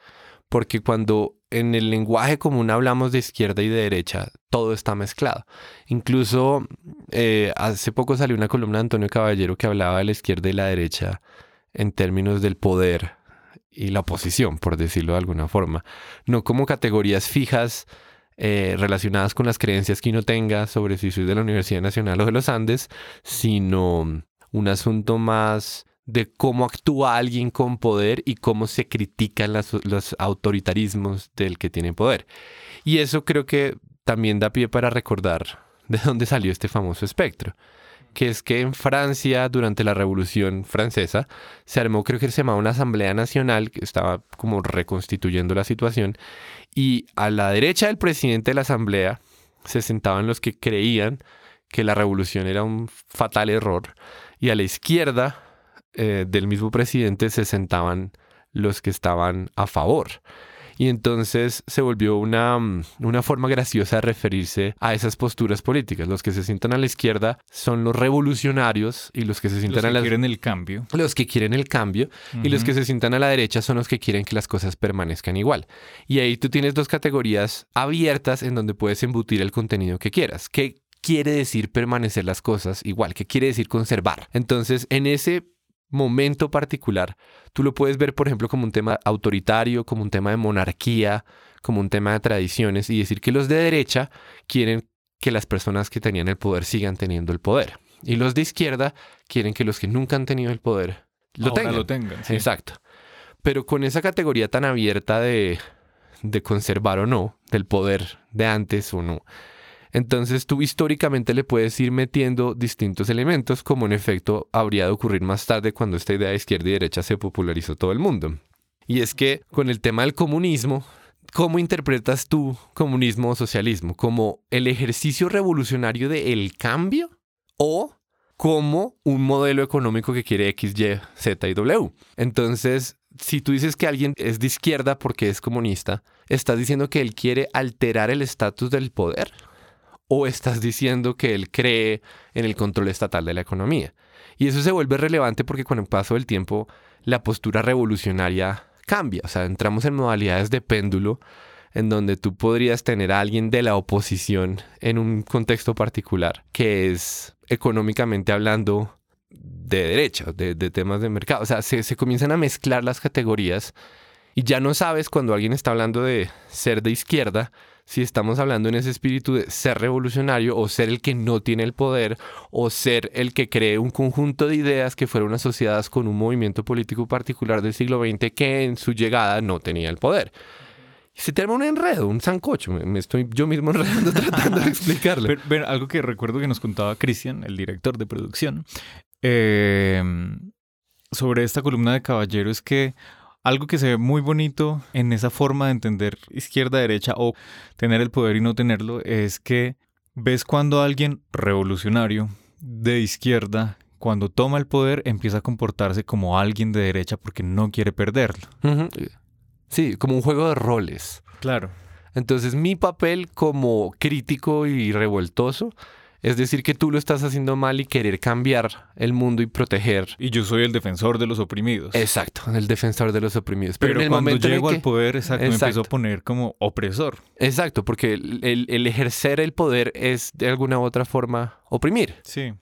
Porque cuando en el lenguaje común hablamos de izquierda y de derecha, todo está mezclado. Incluso eh, hace poco salió una columna de Antonio Caballero que hablaba de la izquierda y la derecha en términos del poder y la oposición, por decirlo de alguna forma. No como categorías fijas eh, relacionadas con las creencias que uno tenga sobre si soy de la Universidad Nacional o de los Andes, sino un asunto más de cómo actúa alguien con poder y cómo se critican las- los autoritarismos del que tiene poder. Y eso creo que también da pie para recordar de dónde salió este famoso espectro, que es que en Francia, durante la Revolución Francesa, se armó, creo que se llamaba una Asamblea Nacional, que estaba como reconstituyendo la situación, y a la derecha del presidente de la Asamblea se sentaban los que creían que la revolución era un fatal error, y a la izquierda eh, del mismo presidente se sentaban los que estaban a favor. Y entonces se volvió una, mm, una forma graciosa de referirse a esas posturas políticas. Los que se sientan a la izquierda son los revolucionarios y los que se Los sientan que a la quieren el cambio. los que quieren el cambio y los que se sientan a la derecha son los que quieren que las cosas permanezcan igual. Y ahí tú tienes dos categorías abiertas en donde puedes embutir el contenido que quieras. ¿Qué quiere decir permanecer las cosas igual? ¿Qué quiere decir conservar? Entonces, en ese momento particular, tú lo puedes ver, por ejemplo, como un tema autoritario, como un tema de monarquía, como un tema de tradiciones y decir que los de derecha quieren que las personas que tenían el poder sigan teniendo el poder. Y los de izquierda quieren que los que nunca han tenido el poder lo Ahora tengan. lo tengan. sí. Exacto. Pero con esa categoría tan abierta de, de conservar o no, del poder de antes o no. Entonces tú históricamente le puedes ir metiendo distintos elementos, como en efecto habría de ocurrir más tarde cuando esta idea de izquierda y derecha se popularizó todo el mundo. Y es que con el tema del comunismo, ¿cómo interpretas tú comunismo o socialismo? ¿Como el ejercicio revolucionario del cambio o como un modelo económico que quiere X, Y, Z y W? Entonces, si tú dices que alguien es de izquierda porque es comunista, ¿estás diciendo que él quiere alterar el estatus del poder? ¿O estás diciendo que él cree en el control estatal de la economía? Y eso se vuelve relevante porque con el paso del tiempo la postura revolucionaria cambia. O sea, entramos en modalidades de péndulo en donde tú podrías tener a alguien de la oposición en un contexto particular que es económicamente hablando de derecha, de, temas de mercado. O sea, se, se comienzan a mezclar las categorías y ya no sabes cuando alguien está hablando de ser de izquierda si estamos hablando en ese espíritu de ser revolucionario o ser el que no tiene el poder o ser el que cree un conjunto de ideas que fueron asociadas con un movimiento político particular del siglo XX que en su llegada no tenía el poder. Se termina un enredo, un zancocho. Me, estoy yo mismo enredando tratando de explicarle. Algo que recuerdo que nos contaba Cristian, el director de producción, eh, sobre esta columna de Caballero es que algo que se ve muy bonito en esa forma de entender izquierda-derecha o tener el poder y no tenerlo es que ves cuando alguien revolucionario de izquierda, cuando toma el poder, empieza a comportarse como alguien de derecha porque no quiere perderlo. Sí, como un juego de roles. Claro. Entonces mi papel como crítico y revoltoso es decir, que tú lo estás haciendo mal y querer cambiar el mundo y proteger. Y yo soy el defensor de los oprimidos. Exacto, el defensor de los oprimidos. Pero, en el cuando llego al poder, exacto, me empiezo a poner como opresor. Exacto, porque el, ejercer el poder es de alguna u otra forma oprimir. Sí.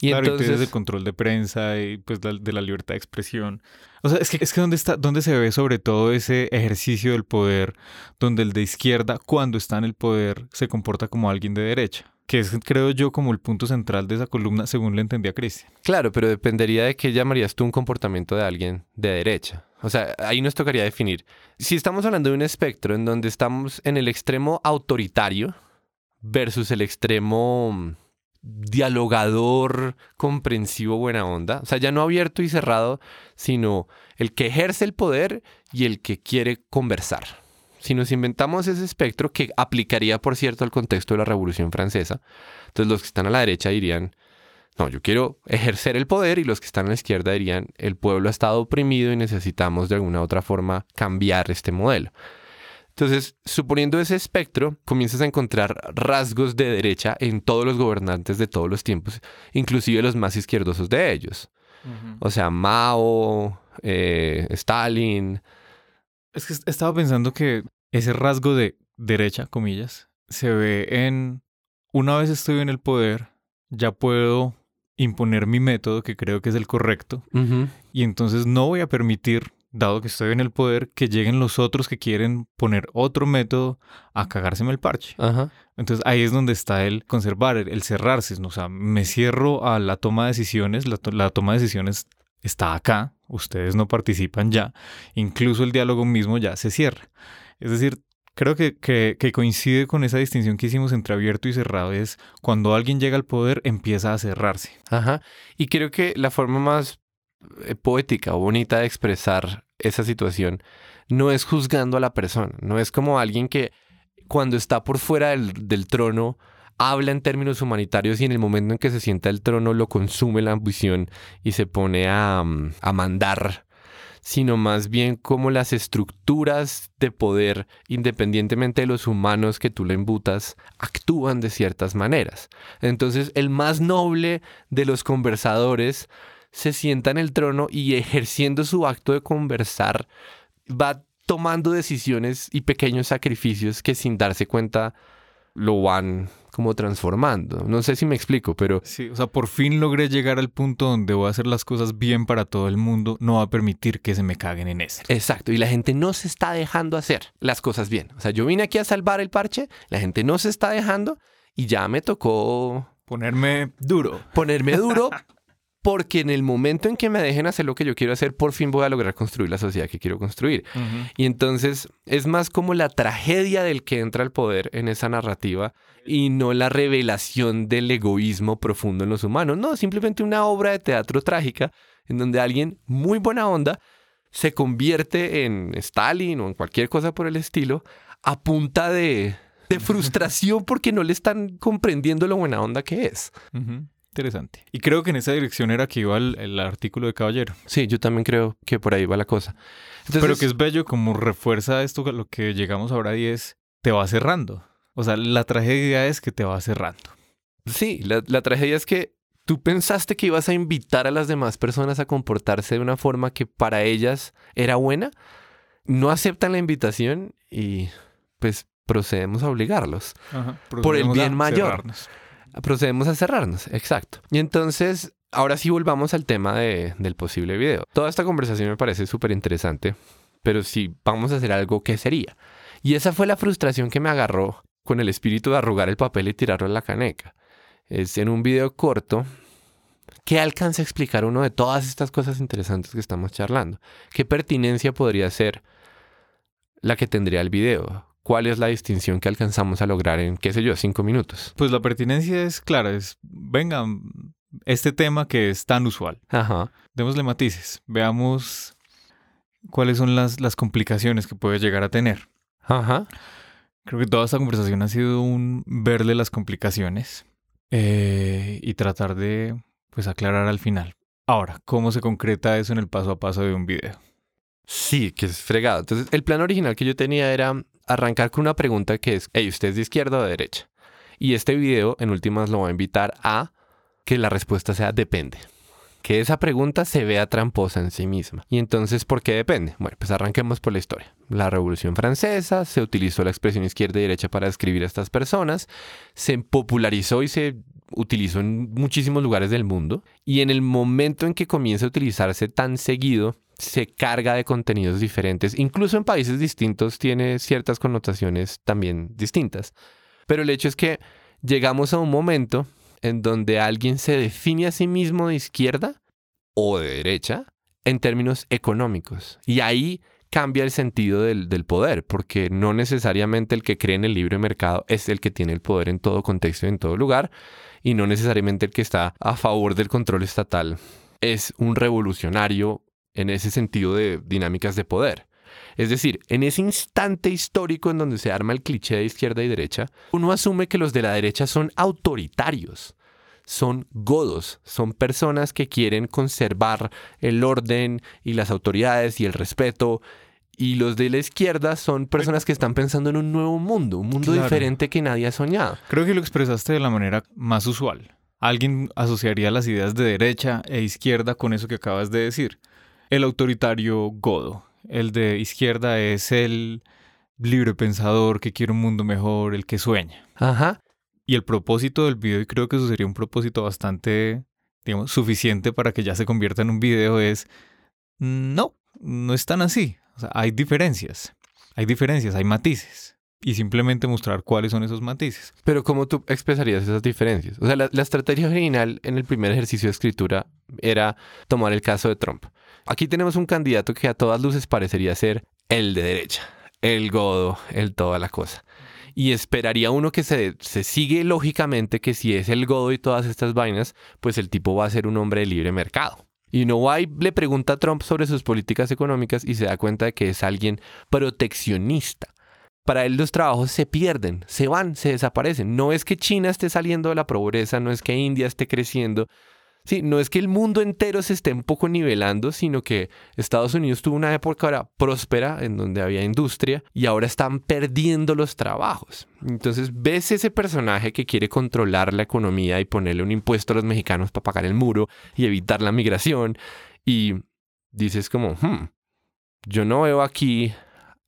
Y claro, entonces... el control de prensa y pues de la libertad de expresión. O sea, es que, es que ¿dónde, está, ¿dónde se ve sobre todo ese ejercicio del poder donde el de izquierda, cuando está en el poder, se comporta como alguien de derecha? Que es, creo yo, como el punto central de esa columna, según le entendía Cristian. Claro, pero dependería de qué llamarías tú un comportamiento de alguien de derecha. O sea, ahí nos tocaría definir. Si estamos hablando de un espectro en donde estamos en el extremo autoritario versus el extremo mm, dialogador, comprensivo, buena onda. O sea, ya no abierto y cerrado, sino el que ejerce el poder y el que quiere conversar si nos inventamos ese espectro que aplicaría, por cierto, al contexto de la Revolución Francesa, entonces los que están a la derecha dirían, no, yo quiero ejercer el poder y los que están a la izquierda dirían, el pueblo ha estado oprimido y necesitamos de alguna u otra forma cambiar este modelo. Entonces, suponiendo ese espectro, comienzas a encontrar rasgos de derecha en todos los gobernantes de todos los tiempos, inclusive los más izquierdosos de ellos. O sea, Mao, eh, Stalin, es que estaba pensando que ese rasgo de derecha, comillas, se ve en una vez estoy en el poder, ya puedo imponer mi método, que creo que es el correcto, y entonces no voy a permitir, dado que estoy en el poder, que lleguen los otros que quieren poner otro método a cagárseme el parche. Entonces ahí es donde está el conservar, el, cerrarse. O sea, me cierro a la toma de decisiones, la toma de decisiones está acá, ustedes no participan ya, incluso el diálogo mismo ya se cierra. Es decir, creo que, que, coincide con esa distinción que hicimos entre abierto y cerrado, es cuando alguien llega al poder empieza a cerrarse. Ajá, y creo que la forma más eh, poética o bonita de expresar esa situación no es juzgando a la persona, no es como alguien que cuando está por fuera del, del trono habla en términos humanitarios y en el momento en que se sienta el trono lo consume la ambición y se pone a, mm, a mandar sino más bien como las estructuras de poder, independientemente de los humanos que tú le embutas, actúan de ciertas maneras. Entonces, el más noble de los conversadores se sienta en el trono y ejerciendo su acto de conversar, va tomando decisiones y pequeños sacrificios que sin darse cuenta lo van como transformando. No sé si me explico, pero... Sí, o sea, por fin logré llegar al punto donde voy a hacer las cosas bien para todo el mundo, no va a permitir que se me caguen en eso. Exacto, y la gente no se está dejando hacer las cosas bien. O sea, yo vine aquí a salvar el parche, la gente no se está dejando y ya me tocó... Ponerme duro. Ponerme duro porque en el momento en que me dejen hacer lo que yo quiero hacer, por fin voy a lograr construir la sociedad que quiero construir. Y entonces es más como la tragedia del que entra al poder en esa narrativa y no la revelación del egoísmo profundo en los humanos. No, simplemente una obra de teatro trágica en donde alguien muy buena onda se convierte en Stalin o en cualquier cosa por el estilo a punta de, de frustración porque no le están comprendiendo lo buena onda que es. Interesante. Y creo que en esa dirección era que iba el, artículo de Caballero. Sí, yo también creo que por ahí va la cosa. Pero que es bello como refuerza esto lo que llegamos ahora y es, te va cerrando. O sea, la tragedia es que te va cerrando. Sí, la, la tragedia es que tú pensaste que ibas a invitar a las demás personas a comportarse de una forma que para ellas era buena, no aceptan la invitación y pues procedemos a obligarlos. por el bien mayor. Procedemos a cerrarnos, exacto. Y entonces, ahora sí volvamos al tema de, del posible video. Toda esta conversación me parece súper interesante, pero si vamos a hacer algo, ¿qué sería? Y esa fue la frustración que me agarró con el espíritu de arrugar el papel y tirarlo en la caneca. Es en un video corto ¿Qué alcanza a explicar uno de todas estas cosas interesantes que estamos charlando? ¿Qué pertinencia podría ser la que tendría el video? ¿Cuál es la distinción que alcanzamos a lograr en, qué sé yo, cinco minutos? Pues la pertinencia es clara, es, venga, este tema que es tan usual. Ajá. Démosle matices, veamos cuáles son las, las complicaciones que puede llegar a tener. Ajá. Creo que toda esta conversación ha sido un verle las complicaciones eh, y tratar de pues aclarar al final. Ahora, ¿cómo se concreta eso en el paso a paso de un video? Sí, que es fregado. Entonces, el plan original que yo tenía era arrancar con una pregunta que es, hey, ¿usted es de izquierda o de derecha? Y este video, en últimas, lo va a invitar a que la respuesta sea depende. Que esa pregunta se vea tramposa en sí misma. Y entonces, ¿por qué depende? Bueno, pues arranquemos por la historia. La Revolución Francesa, se utilizó la expresión izquierda y derecha para describir a estas personas, se popularizó y se utilizó en muchísimos lugares del mundo. Y en el momento en que comienza a utilizarse tan seguido, se carga de contenidos diferentes. Incluso en países distintos tiene ciertas connotaciones también distintas. Pero el hecho es que llegamos a un momento en donde alguien se define a sí mismo de izquierda o de derecha en términos económicos. Y ahí cambia el sentido del, del, poder, porque no necesariamente el que cree en el libre mercado es el que tiene el poder en todo contexto y en todo lugar, y no necesariamente el que está a favor del control estatal es un revolucionario en ese sentido de dinámicas de poder. Es decir, en ese instante histórico en donde se arma el cliché de izquierda y derecha, uno asume que los de la derecha son autoritarios, son godos, son personas que quieren conservar el orden y las autoridades y el respeto y los de la izquierda son personas que están pensando en un nuevo mundo, un mundo diferente que nadie ha soñado. Creo que lo expresaste de la manera más usual. Alguien asociaría las ideas de derecha e izquierda con eso que acabas de decir. El autoritario godo. El de izquierda es el libre pensador que quiere un mundo mejor, el que sueña. Ajá. Y el propósito del video, y creo que eso sería un propósito bastante, digamos, suficiente para que ya se convierta en un video, es no, no es tan así. O sea, hay diferencias, hay diferencias, hay matices. Y simplemente mostrar cuáles son esos matices. Pero ¿cómo tú expresarías esas diferencias? O sea, la, la estrategia original en el primer ejercicio de escritura era tomar el caso de Trump. Aquí tenemos un candidato que a todas luces parecería ser el de derecha, el godo, el toda la cosa. Y esperaría uno que se, se, sigue lógicamente que si es el godo y todas estas vainas, pues el tipo va a ser un hombre de libre mercado. Y White le pregunta a Trump sobre sus políticas económicas y se da cuenta de que es alguien proteccionista. Para él los trabajos se pierden, se van, se desaparecen. No es que China esté saliendo de la pobreza, no es que India esté creciendo, Sí, no es que el mundo entero se esté un poco nivelando, sino que Estados Unidos tuvo una época próspera en donde había industria y ahora están perdiendo los trabajos. Entonces ves ese personaje que quiere controlar la economía y ponerle un impuesto a los mexicanos para pagar el muro y evitar la migración y dices como, hmm, yo no veo aquí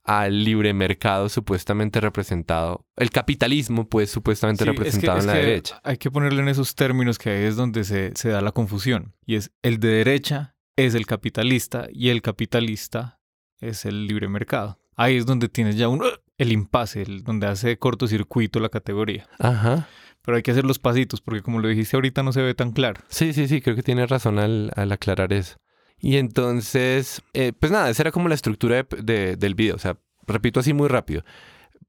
al libre mercado supuestamente representado, el capitalismo pues supuestamente representado en la derecha. Hay que ponerle en esos términos que ahí es donde se, se da la confusión. Y es el de derecha es el capitalista y el capitalista es el libre mercado. Ahí es donde tienes ya un, el impasse, el, donde hace cortocircuito la categoría. Ajá. Pero hay que hacer los pasitos porque como lo dijiste ahorita no se ve tan claro. Sí, sí, sí, creo que tienes razón al, al aclarar eso. Y entonces, eh, pues nada, esa era como la estructura del video. O sea, repito así muy rápido.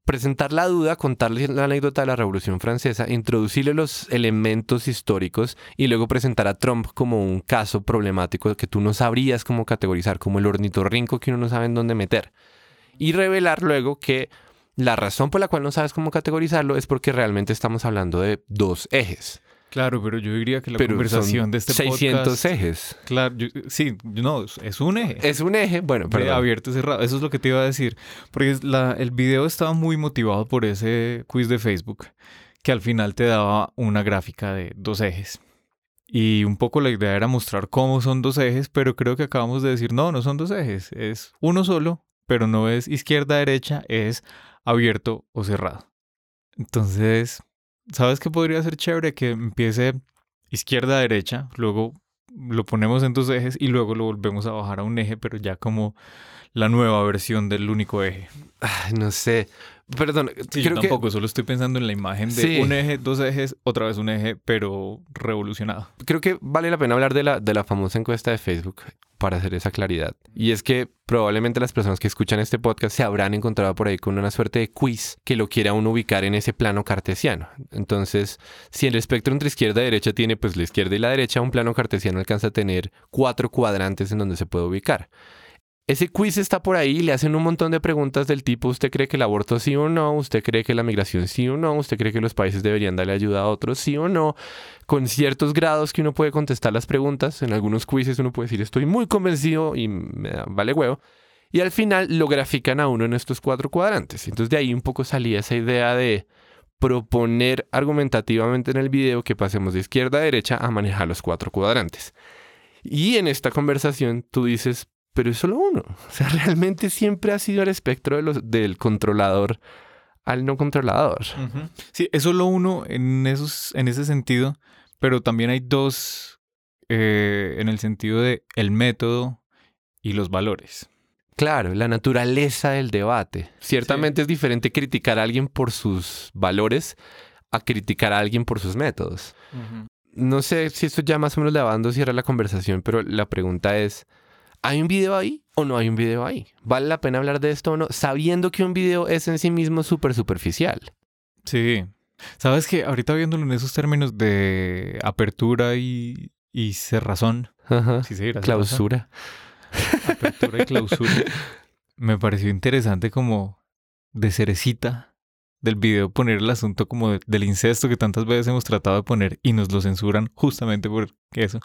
presentar la duda, contarle la anécdota de la Revolución Francesa, introducirle los elementos históricos y luego presentar a Trump como un caso problemático que tú no sabrías cómo categorizar, como el ornitorrinco que uno no sabe en dónde meter. Y revelar luego que la razón por la cual no sabes cómo categorizarlo es porque realmente estamos hablando de dos ejes. Claro, pero yo diría que la Pero conversación de este 600 podcast... ejes. Claro, yo- sí, no, es un eje. Es un eje, bueno, perdón. abierto y cerrado. Eso es lo que te iba a decir. Porque la- el video estaba muy motivado por ese quiz de Facebook, que al final te daba una gráfica de dos ejes. Y un poco la idea era mostrar cómo son dos ejes, pero creo que acabamos de decir, no, no son dos ejes, es uno solo, pero no es izquierda-derecha, es abierto o cerrado. Entonces, ¿sabes qué podría ser chévere? Que empiece izquierda-derecha, luego lo ponemos en dos ejes y luego lo volvemos a bajar a un eje, pero ya como la nueva versión del único eje. No sé. Perdón, Sí, yo que tampoco, solo estoy pensando en la imagen de Sí. un eje, dos ejes, otra vez un eje, pero revolucionado. creo que vale la pena hablar de la, de la famosa encuesta de Facebook para hacer esa claridad. Y es que probablemente las personas que escuchan este podcast se habrán encontrado por ahí con una suerte de quiz que lo quiera uno ubicar en ese plano cartesiano. Entonces, si el espectro entre izquierda y derecha tiene pues la izquierda y la derecha, un plano cartesiano alcanza a tener cuatro cuadrantes en donde se puede ubicar. Ese quiz está por ahí le hacen un montón de preguntas del tipo, ¿usted cree que el aborto sí o no? ¿Usted cree que la migración sí o no? ¿Usted cree que los países deberían darle ayuda a otros sí o no? Con ciertos grados que uno puede contestar las preguntas. En algunos quizzes uno puede decir, estoy muy convencido y me vale huevo. Y al final lo grafican a uno en estos cuatro cuadrantes. Entonces de ahí un poco salía esa idea de proponer argumentativamente en el video que pasemos de izquierda a derecha a manejar los cuatro cuadrantes. Y en esta conversación tú dices, pero es solo uno. O sea, realmente siempre ha sido el espectro de los, del controlador al no controlador. Sí, es solo uno en, esos, en ese sentido, pero también hay dos eh, en el sentido de el método y los valores. Claro, la naturaleza del debate. Ciertamente es diferente criticar a alguien por sus valores a criticar a alguien por sus métodos. No sé si esto ya más o menos lavando cierra la conversación, pero la pregunta es, ¿hay un video ahí o no hay un video ahí? ¿Vale la pena hablar de esto o no? Sabiendo que un video es en sí mismo súper superficial. Sí. Sabes que ahorita viéndolo en esos términos de apertura y, y cerrazón, Ajá. si se dirá cerrazón, Clausura. apertura y clausura, me pareció interesante como de cerecita del video poner el asunto como de- del incesto que tantas veces hemos tratado de poner y nos lo censuran justamente por eso.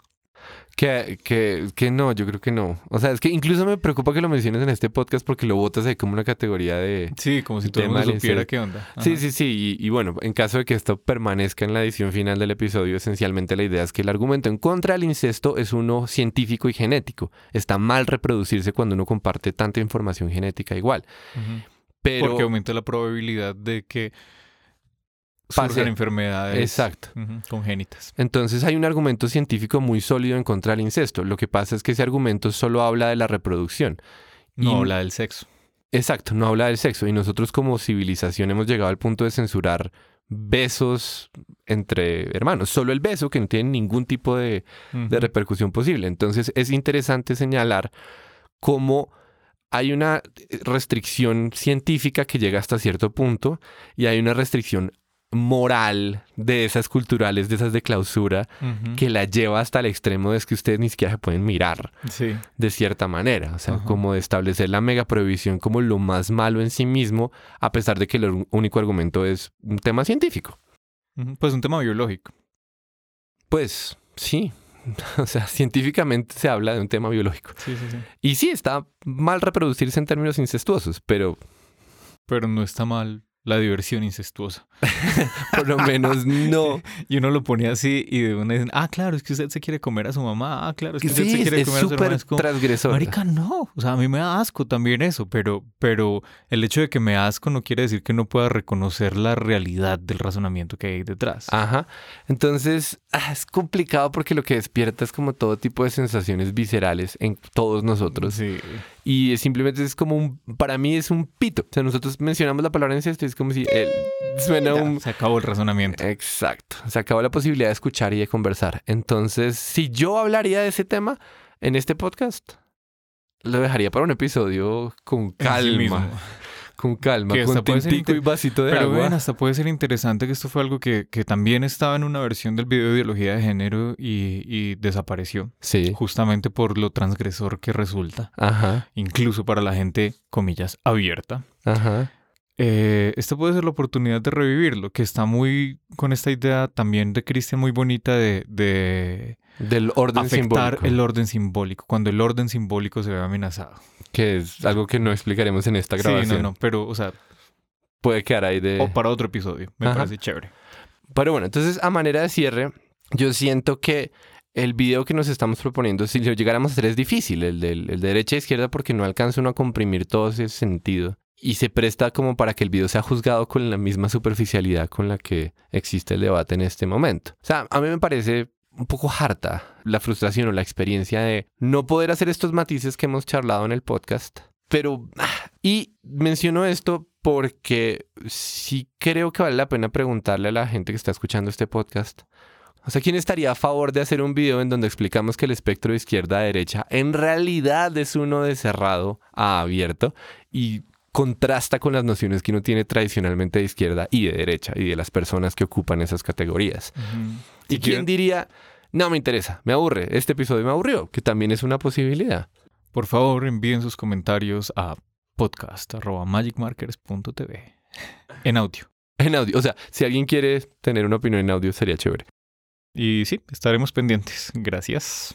Que, que, que no, yo creo que no. O sea, es que incluso me preocupa que lo menciones en este podcast porque lo botas ahí como una categoría de... Sí, como si todo el mundo supiera qué onda. Sí, Ajá. sí, sí. Y, y bueno, en caso de que esto permanezca en la edición final del episodio, esencialmente la idea es que el argumento en contra del incesto es uno científico y genético. Está mal reproducirse cuando uno comparte tanta información genética igual. Pero... Porque aumenta la probabilidad de que Surjan enfermedades Exacto. congénitas. Entonces hay un argumento científico muy sólido en contra del incesto. Lo que pasa es que ese argumento solo habla de la reproducción. No Y- habla del sexo. Exacto, no habla del sexo. Y nosotros como civilización hemos llegado al punto de censurar besos entre hermanos. Solo el beso que no tiene ningún tipo de, de repercusión posible. Entonces es interesante señalar cómo hay una restricción científica que llega hasta cierto punto y hay una restricción moral de esas culturales, de esas de clausura, que la lleva hasta el extremo de que ustedes ni siquiera se pueden mirar Sí. de cierta manera. O sea, como de establecer la mega prohibición como lo más malo en sí mismo, a pesar de que el único argumento es un tema científico. Pues un tema biológico. Pues sí. O sea, científicamente se habla de un tema biológico. Sí, sí, sí. Y sí, está mal reproducirse en términos incestuosos, pero Pero no está mal la diversión incestuosa. por lo menos no. Y uno lo pone así y de una dicen, ah, claro, es que usted se quiere comer a su mamá. Ah, claro, es que usted se quiere es comer a su como, transgresor. Marica, no. O sea, a mí me da asco también eso, pero, pero el hecho de que me da asco no quiere decir que no pueda reconocer la realidad del razonamiento que hay detrás. Ajá. Entonces, ah, es complicado porque lo que despierta es como todo tipo de sensaciones viscerales en todos nosotros. Sí. Y es simplemente es como un, para mí es un pito. O sea, nosotros mencionamos la palabra incesto y es como si él suena Ya, un... Se acabó el razonamiento. Exacto. Se acabó la posibilidad de escuchar y de conversar. Entonces, si yo hablaría de ese tema en este podcast, lo dejaría para un episodio con calma. Con calma, Que con tintico y vasito de Pero agua. bueno, hasta puede ser interesante que esto fue algo que, que también estaba en una versión del video de ideología de género y, y desapareció, Sí. justamente por lo transgresor que resulta, Ajá, incluso para la gente, comillas, abierta. ajá. Eh, esta puede ser la oportunidad de revivirlo, que está muy con esta idea también de Cristian muy bonita de, de Del orden afectar simbólico. el orden simbólico, cuando el orden simbólico se ve amenazado. Que es algo que no explicaremos en esta Sí, grabación. no, no, pero, o sea, Puede quedar ahí de... o para otro episodio, me Ajá. parece chévere. Pero bueno, entonces a manera de cierre, yo siento que el video que nos estamos proponiendo, si lo llegáramos a hacer, es difícil, el, del, el de derecha e izquierda, porque no alcanza uno a comprimir todo ese sentido. Y se presta como para que el video sea juzgado con la misma superficialidad con la que existe el debate en este momento. O sea, a mí me parece un poco harta la frustración o la experiencia de no poder hacer estos matices que hemos charlado en el podcast. Pero, ah, y menciono esto porque sí creo que vale la pena preguntarle a la gente que está escuchando este podcast. O sea, ¿quién estaría a favor de hacer un video en donde explicamos que el espectro de izquierda a derecha en realidad es uno de cerrado a abierto y contrasta con las nociones que uno tiene tradicionalmente de izquierda y de derecha y de las personas que ocupan esas categorías? ¿Y Si quién diría, no me interesa, me aburre, este episodio me aburrió? Que también es una posibilidad. Por favor, envíen sus comentarios a podcast.magicmarkers.tv en audio. En audio. O sea, si alguien quiere tener una opinión en audio, sería chévere. Y sí, estaremos pendientes. Gracias.